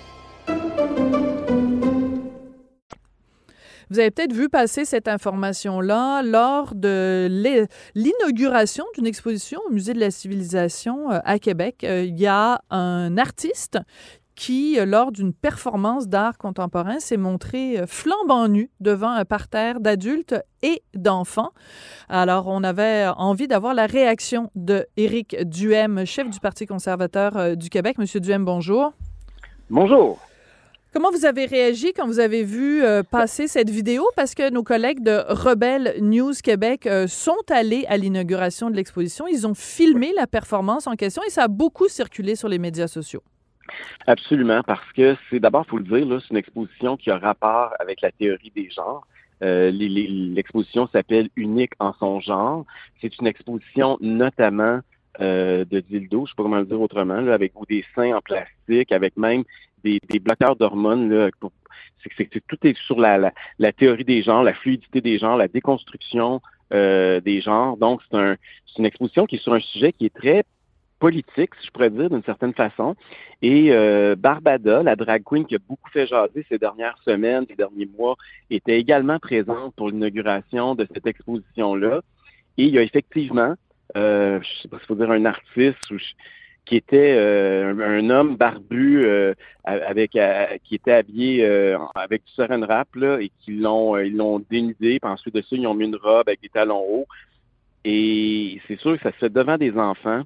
Vous avez peut-être vu passer cette information-là lors de l'inauguration d'une exposition au Musée de la Civilisation euh, à Québec. Euh, il y a un artiste qui, euh, lors d'une performance d'art contemporain, s'est montré flambant nu devant un parterre d'adultes et d'enfants. Alors, on avait envie d'avoir la réaction de Éric Duhem, chef du Parti conservateur du Québec. Monsieur Duhem, bonjour.
Bonjour.
Comment vous avez réagi quand vous avez vu euh, passer cette vidéo? Parce que nos collègues de Rebelle News Québec euh, sont allés à l'inauguration de l'exposition. Ils ont filmé la performance en question et ça a beaucoup circulé sur les médias sociaux.
Absolument, parce que c'est d'abord, il faut le dire, c'est une exposition qui a rapport avec la théorie des genres. Euh, l'exposition s'appelle Unique en son genre. C'est une exposition notamment de dildo, je sais pas comment le dire autrement, avec des seins en plastique, avec même des, bloqueurs d'hormones. C'est, tout est sur la, théorie des genres, la fluidité des genres, la déconstruction euh, des genres. Donc, c'est, une exposition qui est sur un sujet qui est très politique, si je pourrais dire, d'une certaine façon. Et euh, Barbada, la drag queen qui a beaucoup fait jaser ces dernières semaines, ces derniers mois, était également présente pour l'inauguration de cette exposition-là. Et il y a effectivement, euh, je sais pas s'il faut dire un artiste ou qui était euh, un, homme barbu euh, avec euh, qui était habillé avec du saran wrap là, et qui l'ont ils l'ont dénudé, puis ensuite de ça, ils ont mis une robe avec des talons hauts. Et c'est sûr que ça se fait devant des enfants.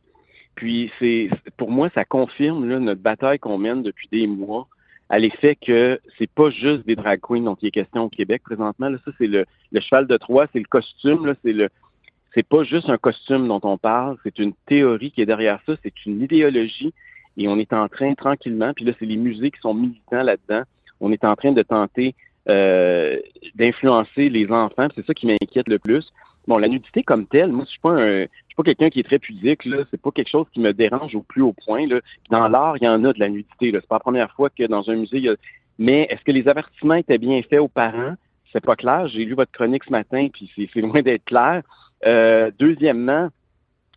Puis c'est pour moi, ça confirme là, notre bataille qu'on mène depuis des mois à l'effet que c'est pas juste des drag queens dont il est question au Québec présentement. Là, ça, c'est le, le cheval de Troie, c'est le costume, là, c'est le c'est pas juste un costume dont on parle, c'est une théorie qui est derrière ça, c'est une idéologie et on est en train tranquillement, puis là c'est les musées qui sont militants là-dedans, on est en train de tenter euh, d'influencer les enfants, c'est ça qui m'inquiète le plus. Bon, la nudité comme telle, moi je suis pas un, je suis pas quelqu'un qui est très pudique là, c'est pas quelque chose qui me dérange au plus haut point là. Dans l'art, il y en a de la nudité là, c'est pas la première fois que dans un musée il y a mais est-ce que les avertissements étaient bien faits aux parents? C'est pas clair, j'ai lu votre chronique ce matin puis c'est loin d'être clair. Euh, deuxièmement,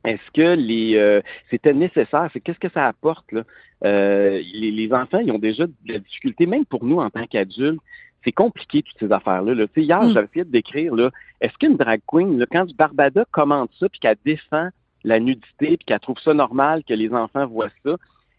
est-ce que les euh, c'était nécessaire? C'est qu'est-ce que ça apporte là? Euh, les, enfants, ils ont déjà de la difficulté, même pour nous en tant qu'adultes. C'est compliqué toutes ces affaires-là. Là. hier, mm. j'avais essayé de décrire là, est-ce qu'une drag queen, là, quand Barbada commente ça, puis qu'elle défend la nudité, puis qu'elle trouve ça normal que les enfants voient ça,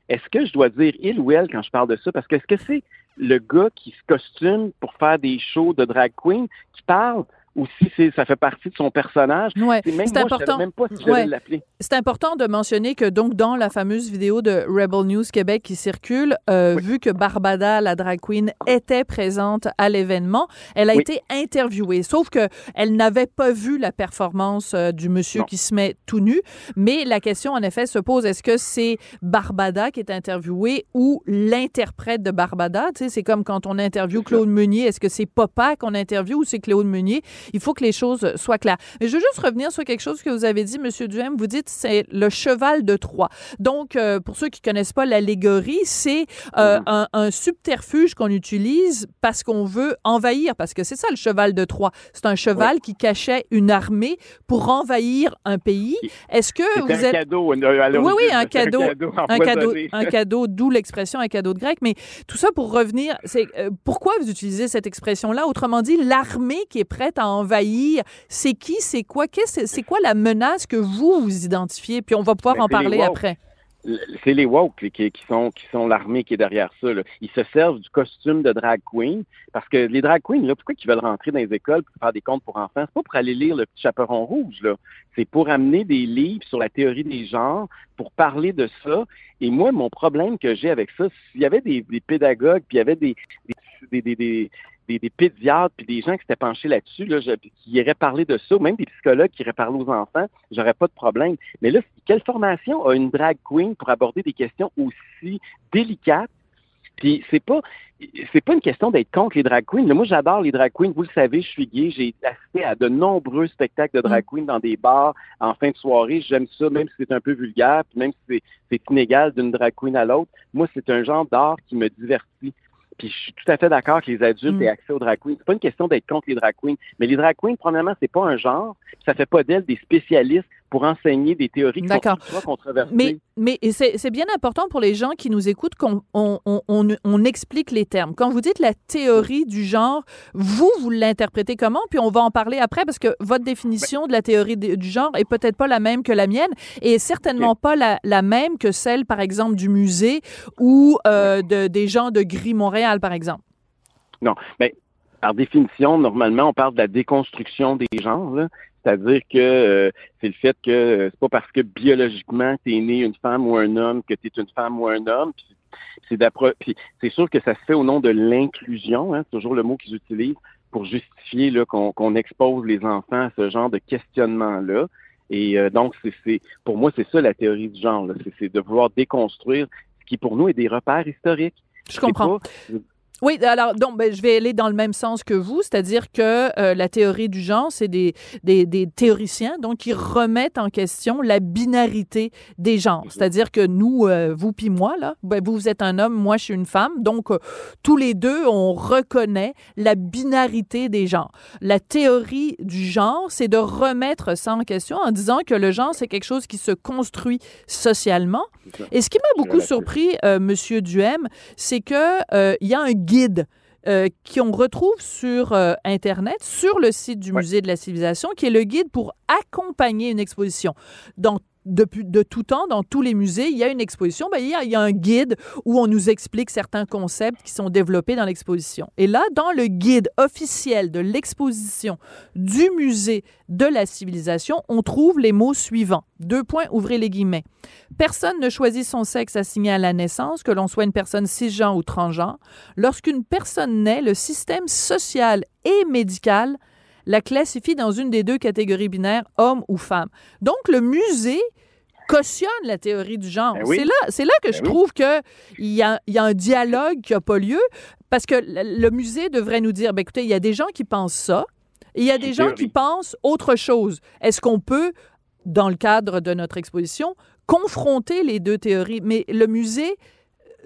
est-ce que je dois dire il ou elle quand je parle de ça? Parce que est-ce que c'est le gars qui se costume pour faire des shows de drag queen qui parle ou si ça fait partie de son personnage.
Ouais, c'est important. même pas si l'appeler. C'est important de mentionner que donc dans la fameuse vidéo de Rebel News Québec qui circule, euh, vu que Barbada, la drag queen, était présente à l'événement, elle a été interviewée. Sauf que elle n'avait pas vu la performance euh, du monsieur qui se met tout nu. Mais la question en effet se pose est-ce que c'est Barbada qui est interviewé ou l'interprète de Barbada? Tu sais, c'est comme quand on interviewe Claude Meunier. Est-ce que c'est Papa qu'on interviewe ou c'est Claude Meunier? Il faut que les choses soient claires. Mais je veux juste revenir sur quelque chose que vous avez dit, Monsieur Duhem. Vous dites c'est le cheval de Troie. Donc, euh, pour ceux qui connaissent pas l'allégorie, c'est euh, un, subterfuge qu'on utilise parce qu'on veut envahir, parce que c'est ça le cheval de Troie. C'est un cheval qui cachait une armée pour envahir un pays. Est-ce que vous
un
êtes
cadeau,
oui, oui, un cadeau, un cadeau, un cadeau, d'où l'expression un cadeau de grec. Mais tout ça pour revenir, c'est euh, pourquoi vous utilisez cette expression-là? Autrement dit, l'armée qui est prête à envahir. C'est qui, c'est quoi? c'est quoi la menace que vous, vous identifiez? Puis on va pouvoir ben, en parler après
c'est les woke qui, sont qui sont l'armée qui est derrière ça. Ils se servent du costume de drag queen parce que les drag queens, là, pourquoi ils veulent rentrer dans les écoles pour faire des contes pour enfants? C'est pas pour aller lire le petit chaperon rouge, là. C'est pour amener des livres sur la théorie des genres, pour parler de ça. Et moi, mon problème que j'ai avec ça, s'il y avait des, pédagogues, puis il y avait des, des, des, pédiatres puis des gens qui s'étaient penchés là-dessus, là, qui iraient parler de ça, ou même des psychologues qui iraient parler aux enfants, j'aurais pas de problème. Mais là, quelle formation a une drag queen pour aborder des questions aussi délicates? Puis c'est pas c'est pas une question d'être contre les drag queens. moi, j'adore les drag queens. Vous le savez, je suis gay. J'ai assisté à de nombreux spectacles de drag mm. queens dans des bars en fin de soirée. J'aime ça, même si c'est un peu vulgaire, puis même si c'est inégal d'une drag queen à l'autre. Moi, c'est un genre d'art qui me divertit. Puis je suis tout à fait d'accord que les adultes mm. aient accès aux drag queens. C'est pas une question d'être contre les drag queens, mais les drag queens, premièrement, c'est pas un genre. Ça fait pas d'elles des spécialistes pour enseigner des théories qui sont controversées.
Mais, mais c'est bien important pour les gens qui nous écoutent qu'on on, on, on, explique les termes. Quand vous dites la théorie du genre, vous, vous l'interprétez comment? Puis on va en parler après parce que votre définition de la théorie du genre est peut-être pas la même que la mienne et certainement pas la, la, même que celle, par exemple, du musée ou euh, de, des gens de Gris Montréal, par exemple.
Non, mais par définition, normalement, on parle de la déconstruction des genres. Là. C'est-à-dire que euh, c'est le fait que euh, c'est pas parce que biologiquement tu es né une femme ou un homme que tu es une femme ou un homme. C'est c'est sûr que ça se fait au nom de l'inclusion, hein, c'est toujours le mot qu'ils utilisent pour justifier qu'on expose les enfants à ce genre de questionnement-là. Et euh, donc, c'est pour moi, c'est ça la théorie du genre. C'est de vouloir déconstruire ce qui pour nous est des repères historiques.
Je comprends. Oui, alors donc ben, je vais aller dans le même sens que vous, c'est-à-dire que euh, la théorie du genre, c'est des, des, des, théoriciens donc qui remettent en question la binarité des genres, c'est-à-dire que nous, euh, vous puis moi là, ben, vous, vous êtes un homme, moi je suis une femme, donc euh, tous les deux on reconnaît la binarité des genres. La théorie du genre, c'est de remettre ça en question en disant que le genre c'est quelque chose qui se construit socialement. Et ce qui m'a beaucoup surpris, Monsieur Duhem, c'est que il y a un guide euh, qu'on retrouve sur euh, Internet, sur le site du Musée de la Civilisation, qui est le guide pour accompagner une exposition. Donc, depuis de tout temps, dans tous les musées, il y a une exposition, ben, il, y a, il, y a, un guide où on nous explique certains concepts qui sont développés dans l'exposition. Et là, dans le guide officiel de l'exposition du musée de la civilisation, on trouve les mots suivants. Deux points, ouvrez les guillemets. Personne ne choisit son sexe assigné à la naissance, que l'on soit une personne cisgenre ou transgenre. Lorsqu'une personne naît, le système social et médical la classifie dans une des deux catégories binaires, homme ou femme. Donc, le musée cautionne la théorie du genre. Ben c'est là, c'est là que ben je trouve qu'il y a, y a un dialogue qui n'a pas lieu, parce que le, musée devrait nous dire, ben, écoutez, il y a des gens qui pensent ça, et il y a des gens qui pensent autre chose. Est-ce qu'on peut, dans le cadre de notre exposition, confronter les deux théories? Mais le musée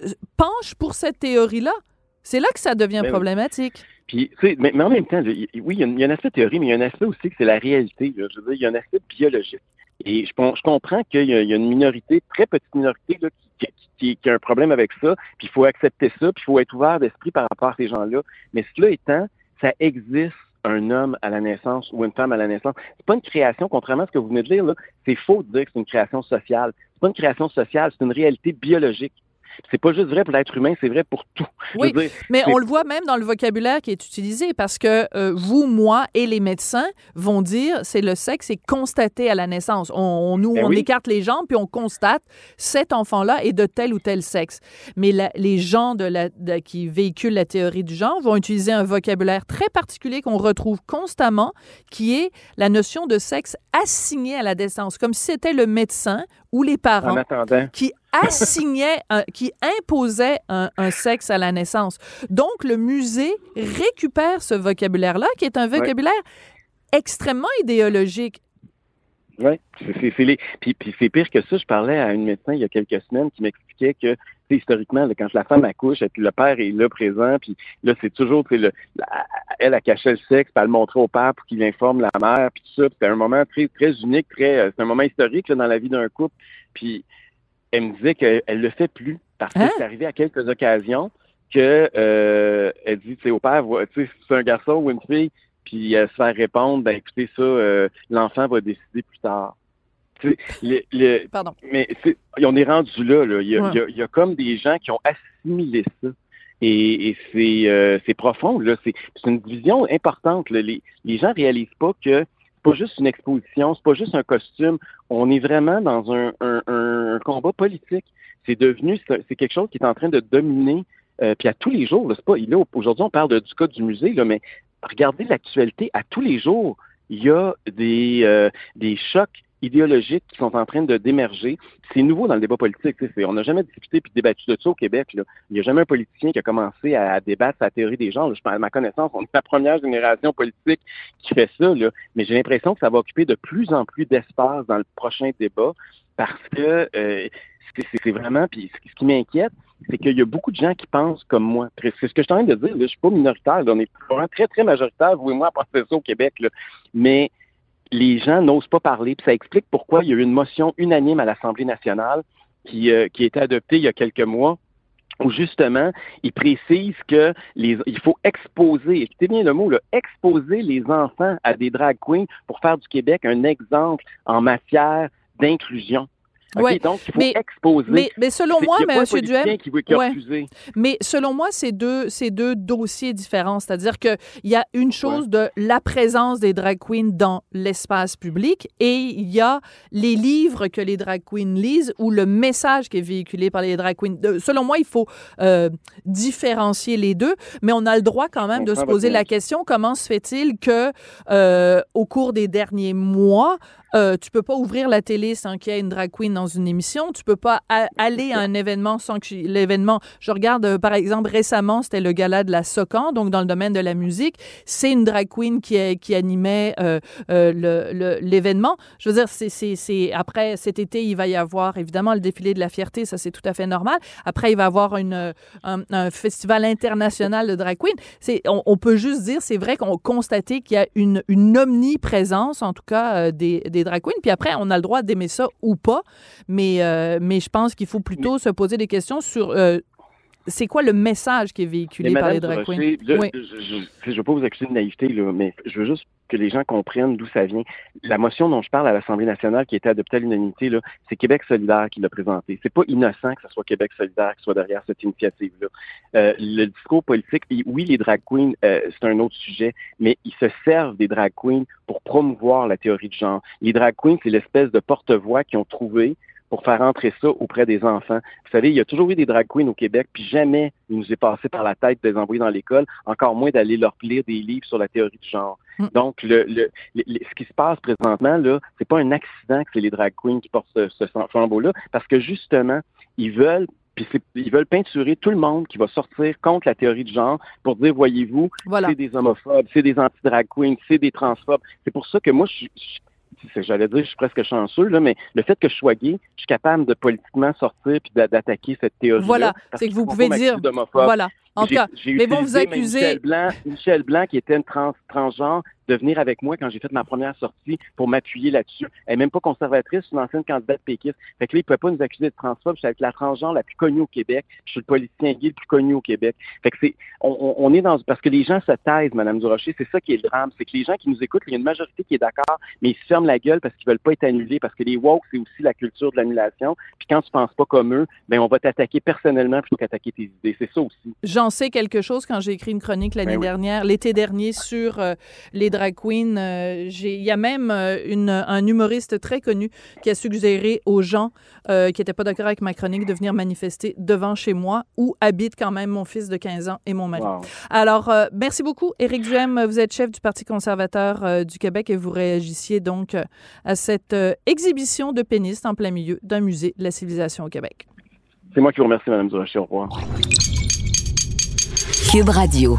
euh, penche pour cette théorie-là. C'est là que ça devient ben problématique.
Puis, mais, mais, en même temps, oui, il y, a, un aspect théorie, mais il y a un aspect aussi que c'est la réalité. Je veux dire, il y a un aspect biologique. Et je, je comprends qu'il y, y, a une minorité, très petite minorité, là, qui, qui, qui, a un problème avec ça, puis il faut accepter ça, puis il faut être ouvert d'esprit par rapport à ces gens-là. Mais cela étant, ça existe un homme à la naissance ou une femme à la naissance. C'est pas une création, contrairement à ce que vous venez de dire, c'est faux de dire que c'est une création sociale. C'est pas une création sociale, c'est une réalité biologique. C'est pas juste vrai pour l'être humain, c'est vrai pour tout.
Oui, mais on le voit même dans le vocabulaire qui est utilisé parce que euh, vous, moi et les médecins vont dire c'est le sexe est constaté à la naissance. On, nous, ben on écarte les jambes puis on constate cet enfant-là est de tel ou tel sexe. Mais les gens de la, qui véhiculent la théorie du genre vont utiliser un vocabulaire très particulier qu'on retrouve constamment, qui est la notion de sexe assigné à la naissance, comme si c'était le médecin ou les parents qui assignaient, qui imposaient un, sexe à la naissance. Donc, le musée récupère ce vocabulaire-là, qui est un vocabulaire extrêmement idéologique.
Oui, c'est les... puis, puis c'est pire que ça. Je parlais à une médecin il y a quelques semaines qui m'expliquait que historiquement, quand la femme accouche, le père est là présent, puis là, c'est toujours, le, elle a caché le sexe, puis elle le montrait au père pour qu'il informe la mère, puis tout ça. C'était un moment très, très unique, très, euh, c'est un moment historique dans la vie d'un couple. Puis elle me disait qu'elle le fait plus parce que hein? c'est arrivé à quelques occasions que euh, elle dit, tu sais, au père, tu sais, c'est un garçon ou une fille, puis elle se fait répondre, ben écoutez ça, euh, l'enfant va décider plus tard. Le,
Pardon.
Mais on est rendu là. là. Il, y a, comme des gens qui ont assimilé ça. Et, euh, c'est profond. Là. C'est, une vision importante. Les, les gens réalisent pas que c'est pas juste une exposition, c'est pas juste un costume. On est vraiment dans un, un, combat politique. C'est devenu, c'est quelque chose qui est en train de dominer. Euh, puis à tous les jours, c'est pas. aujourd'hui, on parle du cas du musée, là, mais regardez l'actualité. À tous les jours, il y a des, euh, des chocs idéologiques qui sont en train de d'émerger. C'est nouveau dans le débat politique. On n'a jamais discuté puis débattu de ça au Québec. Là. Il n'y a jamais un politicien qui a commencé à, débattre sa théorie des genres. À ma connaissance, on est la première génération politique qui fait ça. Là. Mais j'ai l'impression que ça va occuper de plus en plus d'espace dans le prochain débat parce que euh, c'est vraiment, puis ce qui m'inquiète, c'est qu'il y a beaucoup de gens qui pensent comme moi. C'est ce que je suis en train de dire. Là, je suis pas minoritaire. on est vraiment très, très majoritaire, vous et moi, à penser ça au Québec. Là. Mais les gens n'osent pas parler. Puis ça explique pourquoi il y a eu une motion unanime à l'Assemblée nationale qui, euh, qui a été adoptée il y a quelques mois où justement, il précise que les, il faut exposer, écoutez bien le mot, exposer les enfants à des drag queens pour faire du Québec un exemple en matière d'inclusion.
Oui,
donc, il faut mais, exposer.
Mais, selon moi, mais M. Duhem, mais selon moi, c'est deux, deux dossiers différents. C'est-à-dire qu'il y a une chose de la présence des drag queens dans l'espace public et il y a les livres que les drag queens lisent ou le message qui est véhiculé par les drag queens. selon moi, il faut euh, différencier les deux, mais on a le droit quand même de se poser la question comment se fait-il que euh, au cours des derniers mois, euh, tu peux pas ouvrir la télé sans qu'il y ait une drag queen dans une émission. Tu peux pas aller à un événement sans que l'événement. Je regarde, euh, par exemple, récemment, c'était le gala de la Socan, donc dans le domaine de la musique. C'est une drag queen qui, qui animait euh, euh l'événement. Je veux dire, c'est après cet été, il va y avoir évidemment le défilé de la fierté. Ça, c'est tout à fait normal. Après, il va y avoir une, un, festival international de drag queen. On, on peut juste dire, c'est vrai qu'on constaté qu'il y a une, une omniprésence, en tout cas, des, des drag queens. Puis après, on a le droit d'aimer ça ou pas. Mais, euh, mais je pense qu'il faut plutôt se poser des questions sur euh, c'est quoi le message qui est véhiculé par les drag queens?
Je, oui. je veux pas vous accuser de naïveté, là, mais je veux juste que les gens comprennent d'où ça vient. La motion dont je parle à l'Assemblée nationale qui a été adoptée à l'unanimité, c'est Québec solidaire qui l'a présentée. C'est pas innocent que ce soit Québec solidaire qui soit derrière cette initiative-là. Euh, le discours politique, oui, les drag queens, euh, c'est un autre sujet, mais ils se servent des drag queens pour promouvoir la théorie de genre. Les drag queens, c'est l'espèce de porte-voix qu'ils ont trouvé pour faire entrer ça auprès des enfants. Vous savez, il y a toujours eu des drag queens au Québec, puis jamais il nous est passé par la tête de les envoyer dans l'école, encore moins d'aller leur lire des livres sur la théorie du genre. Mm. Donc, le, le, ce qui se passe présentement, là, c'est pas un accident que c'est les drag queens qui portent ce, ce flambeau-là, parce que justement, ils veulent puis ils veulent peinturer tout le monde qui va sortir contre la théorie du genre pour dire, voyez-vous, c'est des homophobes, c'est des anti-drag queens, c'est des transphobes. C'est pour ça que moi, je, j'allais dire, je suis presque chanceux, là, mais le fait que je sois gay, je suis capable de politiquement sortir puis d'attaquer cette théorie.
Voilà, c'est que vous pouvez dire. Voilà. En tout cas, mais bon, vous accusez.
Michel Blanc, Michel Blanc, qui était une trans, transgenre, de venir avec moi quand j'ai fait ma première sortie pour m'appuyer là-dessus. Elle n'est même pas conservatrice, c'est une ancienne candidate péquiste. Fait que là, il ne pouvait pas nous accuser de transphobe. Je suis avec la transgenre la plus connue au Québec. Je suis le politicien gay le plus connu au Québec. Fait que c'est, on, on, est dans, parce que les gens se taisent, Madame Durocher. C'est ça qui est le drame. C'est que les gens qui nous écoutent, il y a une majorité qui est d'accord, mais ils se ferment la gueule parce qu'ils veulent pas être annulés, parce que les woke, c'est aussi la culture de l'annulation. Puis quand tu penses pas comme eux, ben, on va t'attaquer personnellement plutôt qu'attaquer tes idées. C'est ça aussi.
J'en sais quelque chose quand j'ai écrit une chronique l'année ben dernière, l'été dernier, sur euh, les drag queens. Euh, il y a même euh, une, un humoriste très connu qui a suggéré aux gens euh, qui n'étaient pas d'accord avec ma chronique de venir manifester devant chez moi où habite quand même mon fils de 15 ans et mon mari. Alors, merci beaucoup. Éric Duhem, vous êtes chef du Parti conservateur du Québec et vous réagissiez donc à cette exhibition de pénistes en plein milieu d'un musée de la civilisation au Québec.
C'est moi qui vous remercie, Mme Durocher. Au revoir.
Cube Radio.